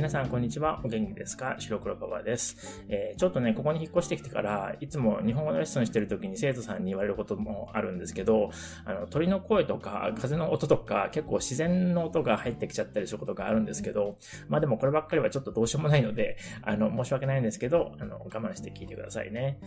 皆さん、こんにちは。お元気ですか？白黒パパです、えー、ちょっとね、ここに引っ越してきてから、いつも日本語のレッスンしてる時に生徒さんに言われることもあるんですけど、あの、鳥の声とか、風の音とか、結構自然の音が入ってきちゃったりすることがあるんですけど、まあでもこればっかりはちょっとどうしようもないので、あの、申し訳ないんですけど、あの、我慢して聞いてくださいね。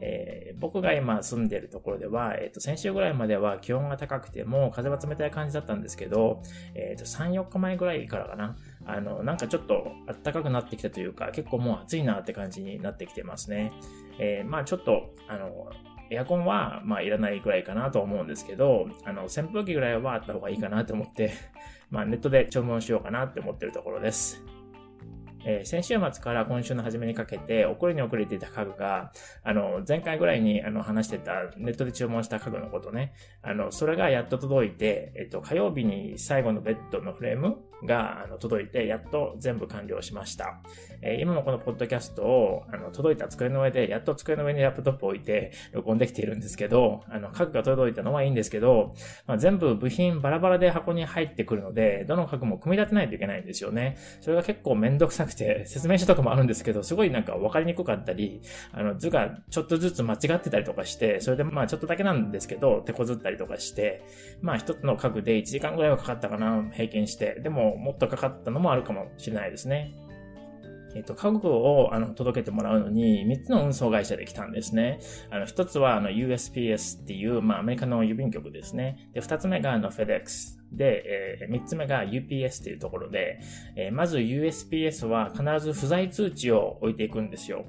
えー、僕が今住んでるところでは、えっ、ー、と、先週ぐらいまでは気温が高くても風は冷たい感じだったんですけど、えっ、と、3、4日前ぐらいからかな、あの、なんかちょっと暖かくなってきたというか、結構もう暑いなって感じになってきてますね。えまあちょっと、あの、エアコンは、まあ、いらないぐらいかなと思うんですけど、あの、扇風機ぐらいはあった方がいいかなと思って、まあ、ネットで注文しようかなって思ってるところです。えー、先週末から今週の初めにかけて、遅れに遅れていた家具が、あの、前回ぐらいにあの話してたネットで注文した家具のことね、あの、それがやっと届いて、えっと、火曜日に最後のベッドのフレームがあの届いて、やっと全部完了しました。え、今もこのポッドキャストを、あの、届いた机の上で、やっと机の上にラップトップを置いて、録音できているんですけど、あの、家具が届いたのはいいんですけど、まあ、全部部品バラバラで箱に入ってくるので、どの家具も組み立てないといけないんですよね。それが結構めんどくさくて、説明書とかもあるんですけど、すごいなんか分かりにくかったり、あの図がちょっとずつ間違ってたりとかして、それでまあちょっとだけなんですけど、手こずったりとかして、まあ一つの家具で1時間ぐらいはかかったかな、平均して。でももっとかかったのもあるかもしれないですね。えっ、と、家具をあの届けてもらうのに3つの運送会社で来たんですね。あの、1つはあの USPS っていう、まあアメリカの郵便局ですね。で、2つ目があの FedEx。で、えー、3つ目が UPS っていうところで、えー、まず USPS は必ず不在通知を置いていくんですよ。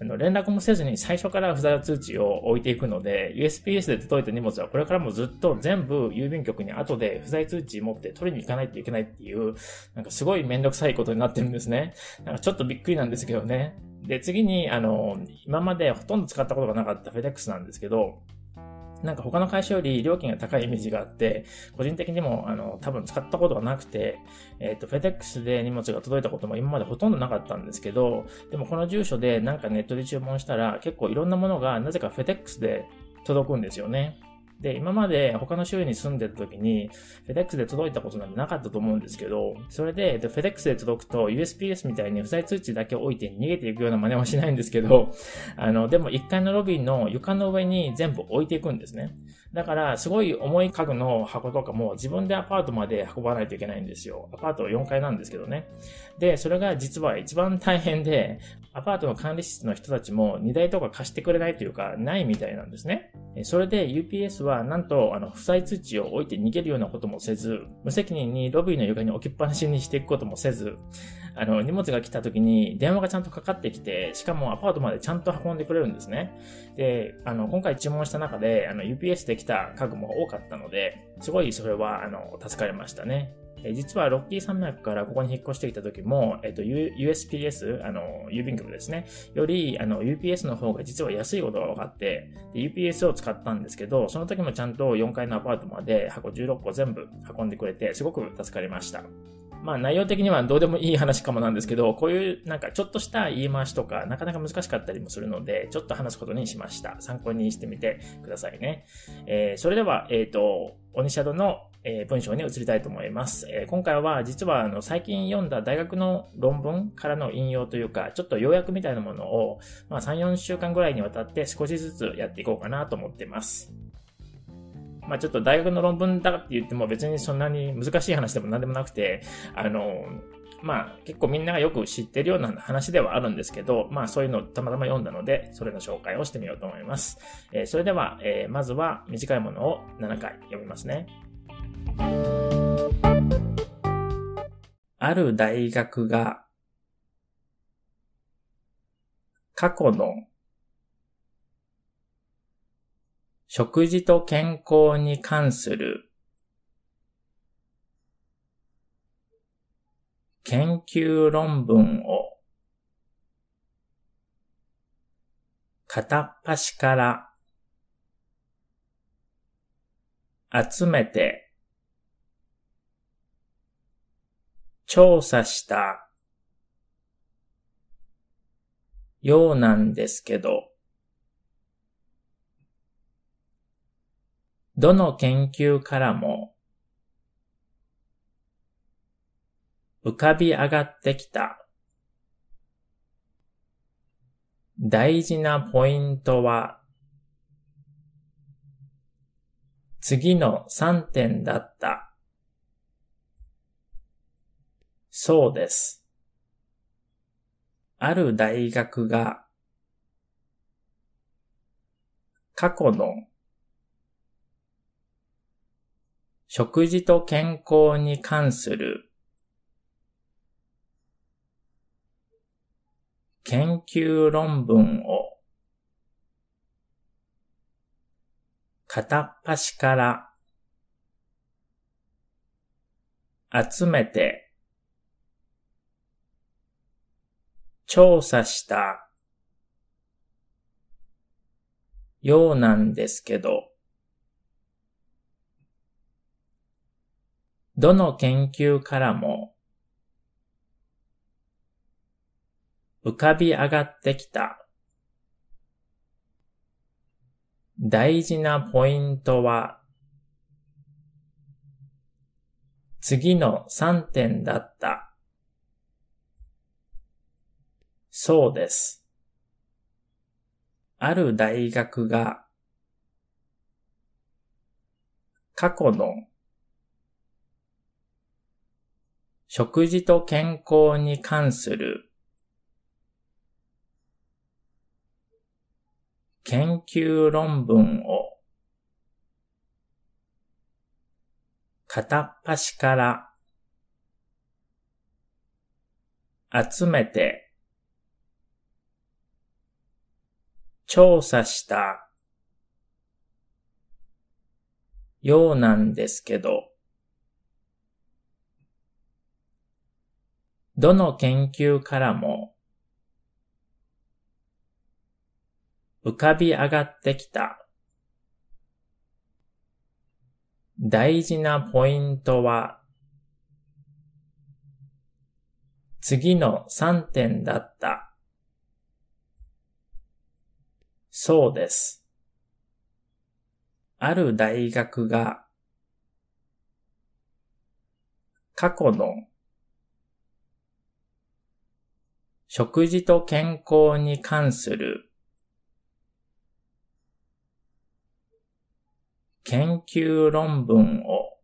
あの、連絡もせずに最初から不在通知を置いていくので、USPS で届いた荷物はこれからもずっと全部郵便局に後で不在通知持って取りに行かないといけないっていう、なんかすごいめんどくさいことになってるんですね。なんかちょっとびっくりなんですけどね。で、次に、あの、今までほとんど使ったことがなかった FedEx なんですけど、なんか他の会社より料金が高いイメージがあって、個人的にも、あの、多分使ったことがなくて、えっ、ー、と、FedEx で荷物が届いたことも今までほとんどなかったんですけど、でもこの住所でなんかネットで注文したら、結構いろんなものがなぜか FedEx で届くんですよね。で、今まで他の州に住んでた時に、FedEx で届いたことなんてなかったと思うんですけど、それで、FedEx で届くと USPS みたいに不在通知だけ置いて逃げていくような真似はしないんですけど、あの、でも1階のロビーの床の上に全部置いていくんですね。だから、すごい重い家具の箱とかも自分でアパートまで運ばないといけないんですよ。アパート4階なんですけどね。で、それが実は一番大変で、アパートの管理室の人たちも荷台とか貸してくれないというか、ないみたいなんですね。それで UPS はなんと、あの、不在通知を置いて逃げるようなこともせず、無責任にロビーの床に置きっぱなしにしていくこともせず、あの、荷物が来た時に電話がちゃんとかかってきて、しかもアパートまでちゃんと運んでくれるんですね。で、あの、今回注文した中で、あの、UPS で来た家具も多かったので、すごいそれは、あの、助かりましたね。え実はロッキー山脈からここに引っ越してきた時も、えっと、USPS、あの、郵便局ですね。より、あの、UPS の方が実は安いことが分かって、UPS を使ったんですけど、その時もちゃんと4階のアパートまで箱16個全部運んでくれて、すごく助かりました。まあ内容的にはどうでもいい話かもなんですけど、こういうなんかちょっとした言い回しとかなかなか難しかったりもするので、ちょっと話すことにしました。参考にしてみてくださいね。えー、それでは、えっ、ー、と、オニシャドの、え文章に移りたいと思います。え今回は実はあの最近読んだ大学の論文からの引用というか、ちょっと要約みたいなものを、まあ3、4週間ぐらいにわたって少しずつやっていこうかなと思っています。まあちょっと大学の論文だって言っても別にそんなに難しい話でも何でもなくて、あの、まあ結構みんながよく知ってるような話ではあるんですけど、まあそういうのをたまたま読んだので、それの紹介をしてみようと思います。えー、それでは、えー、まずは短いものを7回読みますね。ある大学が過去の食事と健康に関する研究論文を片っ端から集めて調査したようなんですけど、どの研究からも、浮かび上がってきた。大事なポイントは、次の3点だった。そうです。ある大学が、過去の食事と健康に関する研究論文を片っ端から集めて調査したようなんですけど、どの研究からも浮かび上がってきた大事なポイントは次の3点だった。そうです。ある大学が過去の食事と健康に関する研究論文を片っ端から集めて調査したようなんですけど、どの研究からも浮かび上がってきた大事なポイントは次の3点だった。そうです。ある大学が過去の食事と健康に関する研究論文を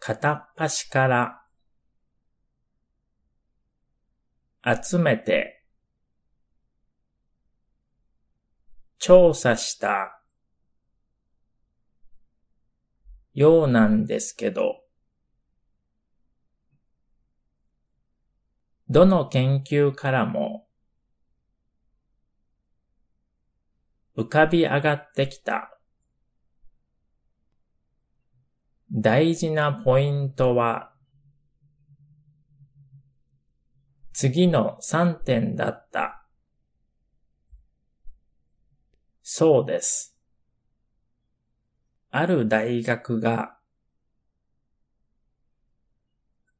片っ端から集めて調査したようなんですけど、どの研究からも浮かび上がってきた大事なポイントは次の3点だった。そうです。ある大学が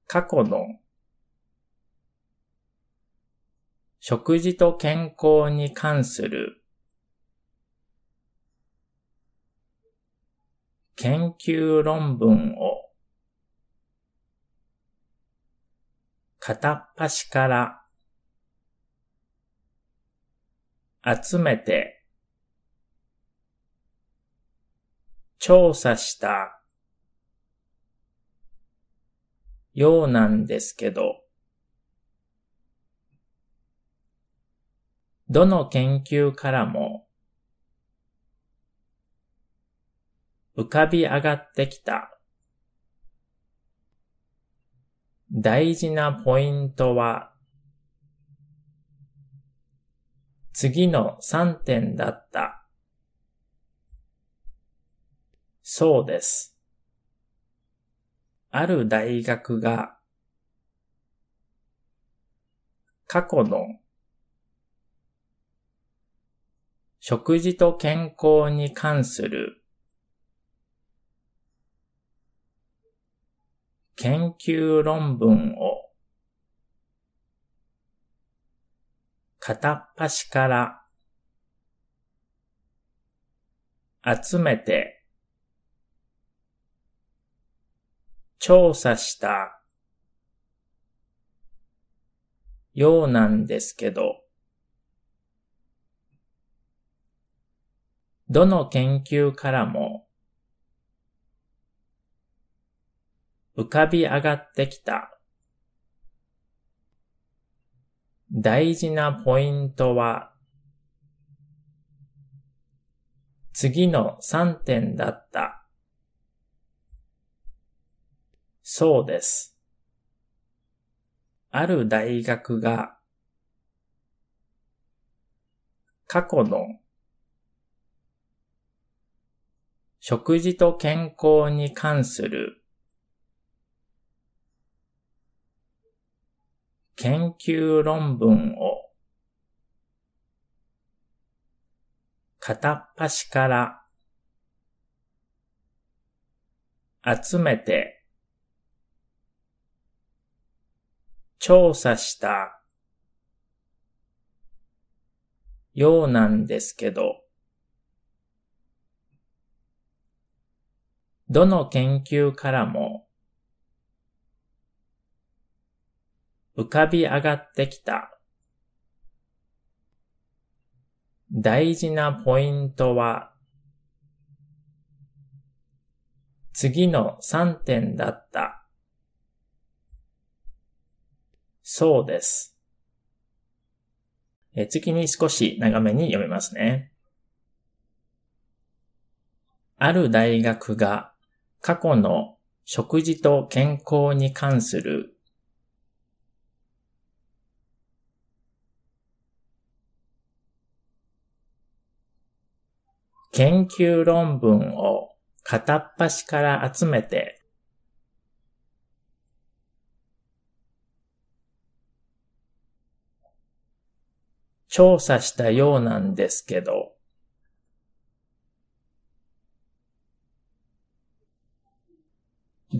過去の食事と健康に関する研究論文を片っ端から集めて調査したようなんですけど、どの研究からも浮かび上がってきた大事なポイントは次の3点だった。そうです。ある大学が過去の食事と健康に関する研究論文を片っ端から集めて調査したようなんですけど、どの研究からも浮かび上がってきた大事なポイントは次の3点だった。そうです。ある大学が過去の食事と健康に関する研究論文を片っ端から集めて調査したようなんですけど、どの研究からも浮かび上がってきた大事なポイントは次の3点だった。そうです。え次に少し長めに読みますね。ある大学が過去の食事と健康に関する研究論文を片っ端から集めて調査したようなんですけど、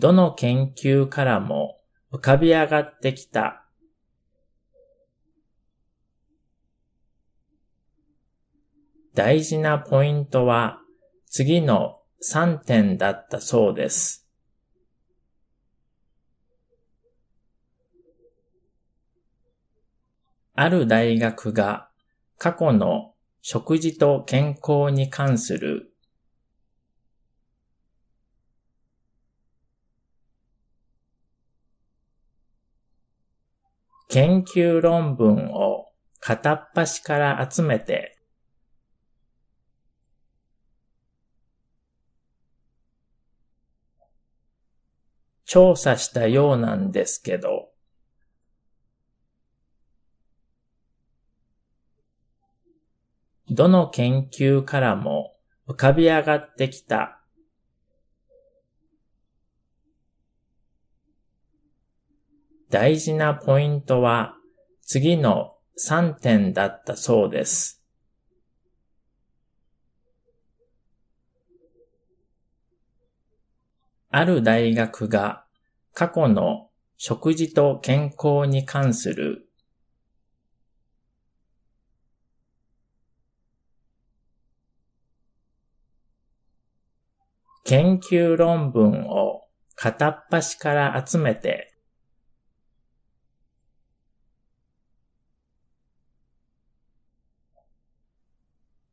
どの研究からも浮かび上がってきた大事なポイントは次の3点だったそうです。ある大学が過去の食事と健康に関する研究論文を片っ端から集めて調査したようなんですけど、どの研究からも浮かび上がってきた大事なポイントは次の3点だったそうです。ある大学が過去の食事と健康に関する研究論文を片っ端から集めて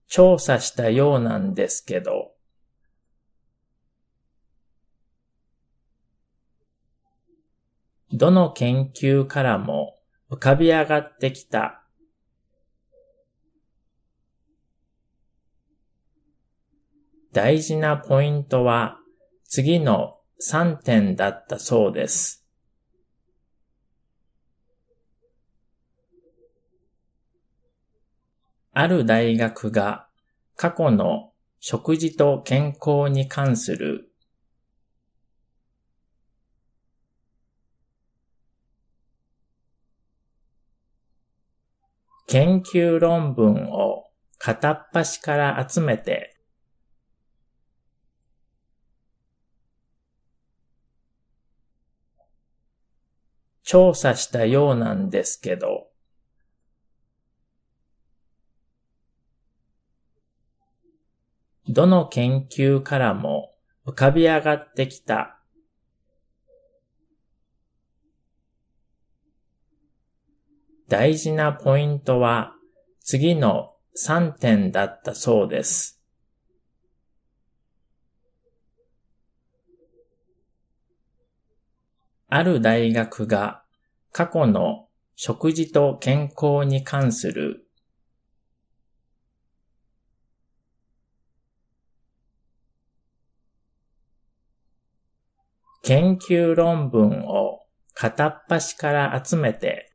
調査したようなんですけど、どの研究からも浮かび上がってきた大事なポイントは次の3点だったそうです。ある大学が過去の食事と健康に関する研究論文を片っ端から集めて調査したようなんですけど、どの研究からも浮かび上がってきた。大事なポイントは次の3点だったそうです。ある大学が過去の食事と健康に関する研究論文を片っ端から集めて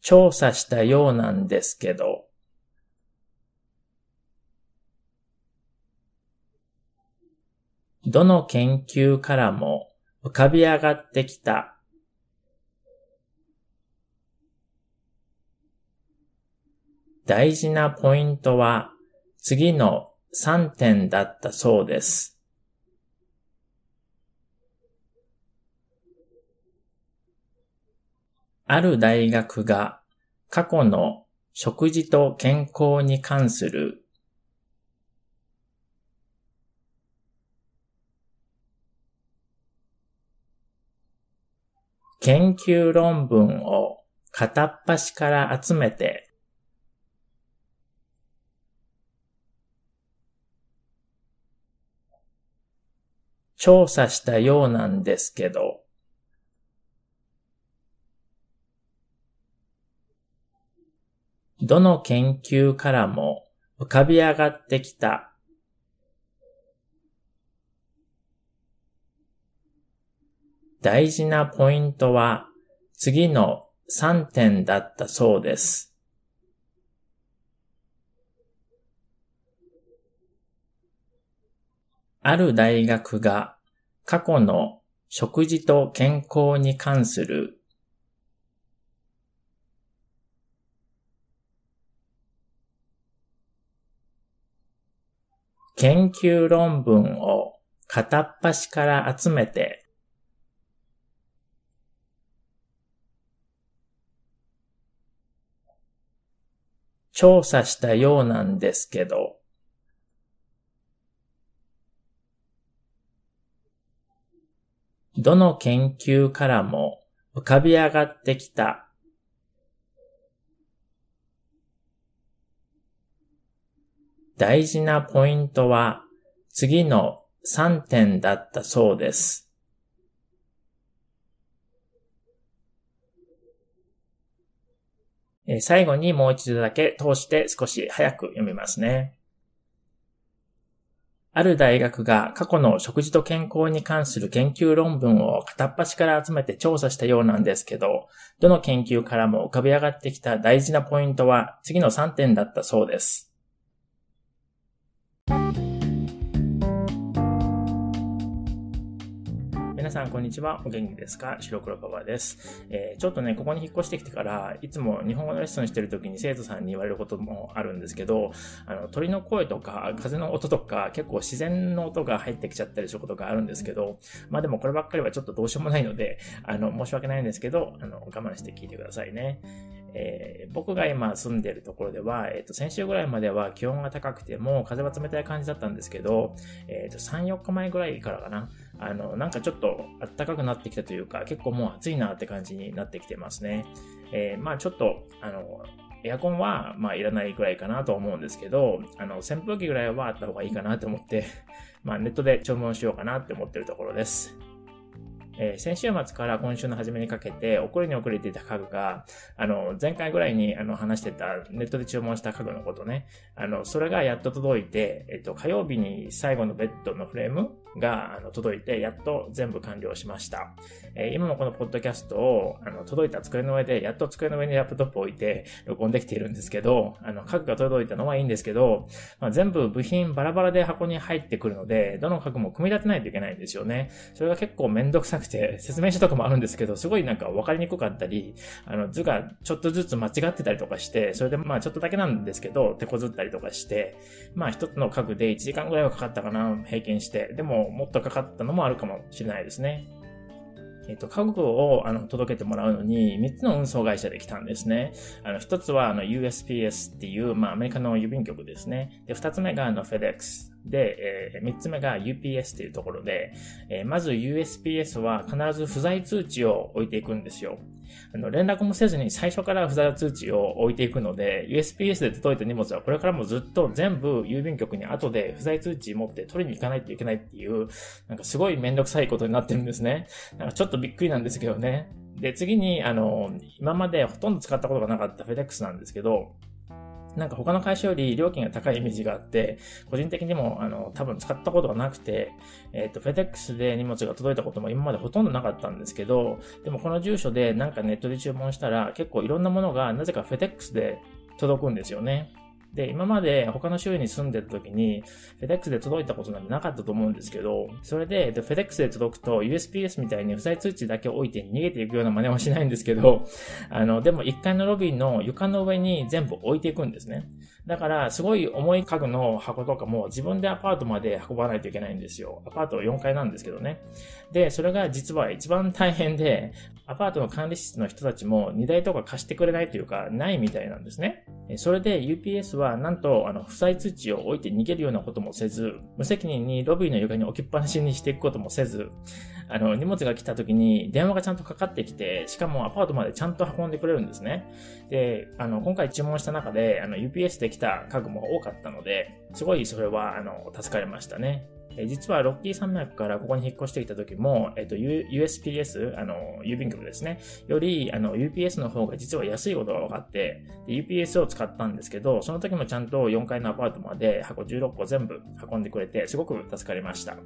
調査したようなんですけど、どの研究からも浮かび上がってきた大事なポイントは次の3点だったそうです。ある大学が過去の食事と健康に関する研究論文を片っ端から集めて調査したようなんですけど、どの研究からも浮かび上がってきた大事なポイントは次の3点だったそうです。ある大学が過去の食事と健康に関する研究論文を片っ端から集めて調査したようなんですけど、どの研究からも浮かび上がってきた大事なポイントは次の3点だったそうです。最後にもう一度だけ通して少し早く読みますね。ある大学が過去の食事と健康に関する研究論文を片っ端から集めて調査したようなんですけど、どの研究からも浮かび上がってきた大事なポイントは次の3点だったそうです。皆さん、こんにちは。お元気ですか？白黒パパです。えー、ちょっとね、ここに引っ越してきてから、いつも日本語のレッスンしてる時に生徒さんに言われることもあるんですけど、あの、鳥の声とか、風の音とか、結構自然の音が入ってきちゃったりすることがあるんですけど、まあでもこればっかりはちょっとどうしようもないので、あの、申し訳ないんですけど、あの、我慢して聞いてくださいね。えー、僕が今住んでるところでは、えっ、ー、と、先週ぐらいまでは気温が高くても風は冷たい感じだったんですけど、えっ、と、3、4日前ぐらいからかな、あの、なんかちょっと暖かくなってきたというか、結構もう暑いなって感じになってきてますね。えー、まあちょっと、あの、エアコンは、まあいらないくらいかなと思うんですけど、あの、扇風機ぐらいはあった方がいいかなと思って、まあネットで注文しようかなって思ってるところです。えー、先週末から今週の初めにかけて、遅れに遅れていた家具が、あの、前回ぐらいにあの話してたネットで注文した家具のことね、あの、それがやっと届いて、えっと、火曜日に最後のベッドのフレームがあの届いて、やっと全部完了しました。えー、今もこのポッドキャストを、あの、届いた机の上で、やっと机の上にラップトップを置いて、録音できているんですけど、あの、家具が届いたのはいいんですけど、まあ、全部部品バラバラで箱に入ってくるので、どの家具も組み立てないといけないんですよね。それが結構めんどくさくて、説明書とかもあるんですけど、すごいなんか分かりにくかったり、あの図がちょっとずつ間違ってたりとかして、それでまあちょっとだけなんですけど、手こずったりとかして、まあ一つの家具で1時間ぐらいはかかったかな、平均して。でももっとかかったのもあるかもしれないですね。えっ、と、家具をあの届けてもらうのに3つの運送会社で来たんですね。あの、1つはあの USPS っていう、まあアメリカの郵便局ですね。で、2つ目がの FedEx。で、えー、3つ目が UPS というところで、えー、まず USPS は必ず不在通知を置いていくんですよ。あの、連絡もせずに最初から不在通知を置いていくので、USPS で届いた荷物はこれからもずっと全部郵便局に後で不在通知持って取りに行かないといけないっていう、なんかすごいめんどくさいことになってるんですね。なんかちょっとびっくりなんですけどね。で、次に、あの、今までほとんど使ったことがなかった FedEx なんですけど、なんか他の会社より料金が高いイメージがあって、個人的にも、あの、多分使ったことがなくて、えっ、ー、と、FedEx で荷物が届いたことも今までほとんどなかったんですけど、でもこの住所でなんかネットで注文したら、結構いろんなものがなぜか FedEx で届くんですよね。で、今まで他の州に住んでた時に、FedEx で届いたことなんてなかったと思うんですけど、それで、で FedEx で届くと USPS みたいに不在通知だけ置いて逃げていくような真似はしないんですけど、あの、でも1階のロビーの床の上に全部置いていくんですね。だから、すごい重い家具の箱とかも自分でアパートまで運ばないといけないんですよ。アパート4階なんですけどね。で、それが実は一番大変で、アパートの管理室の人たちも荷台とか貸してくれないというか、ないみたいなんですね。それで UPS はなんと、あの、不在通知を置いて逃げるようなこともせず、無責任にロビーの床に置きっぱなしにしていくこともせず、あの、荷物が来た時に電話がちゃんとかかってきて、しかもアパートまでちゃんと運んでくれるんですね。で、あの、今回注文した中で、あの、UPS で来た家具も多かったので、すごいそれは、あの、助かりましたね。実はロッキー山脈からここに引っ越してきた時も、えっと、USPS、あの、郵便局ですね。より、あの、UPS の方が実は安いことが分かって、UPS を使ったんですけど、その時もちゃんと4階のアパートまで箱16個全部運んでくれて、すごく助かりました。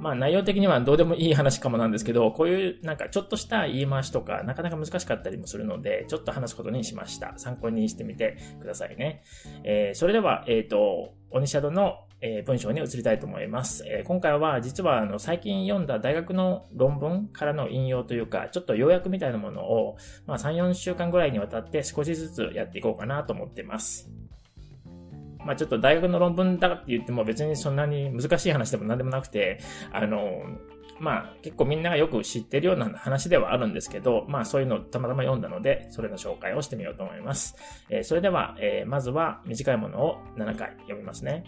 まあ内容的にはどうでもいい話かもなんですけど、こういうなんかちょっとした言い回しとかなかなか難しかったりもするので、ちょっと話すことにしました。参考にしてみてくださいね。えー、それでは、えっ、ー、と、オニシャドのえ文章に移りたいと思います。え今回は実はあの最近読んだ大学の論文からの引用というか、ちょっと要約みたいなものを、まあ、3、4週間ぐらいにわたって少しずつやっていこうかなと思ってます。まあちょっと大学の論文だって言っても別にそんなに難しい話でも何でもなくて、あの、まあ結構みんながよく知ってるような話ではあるんですけど、まあそういうのをたまたま読んだので、それの紹介をしてみようと思います。えー、それでは、えー、まずは短いものを7回読みますね。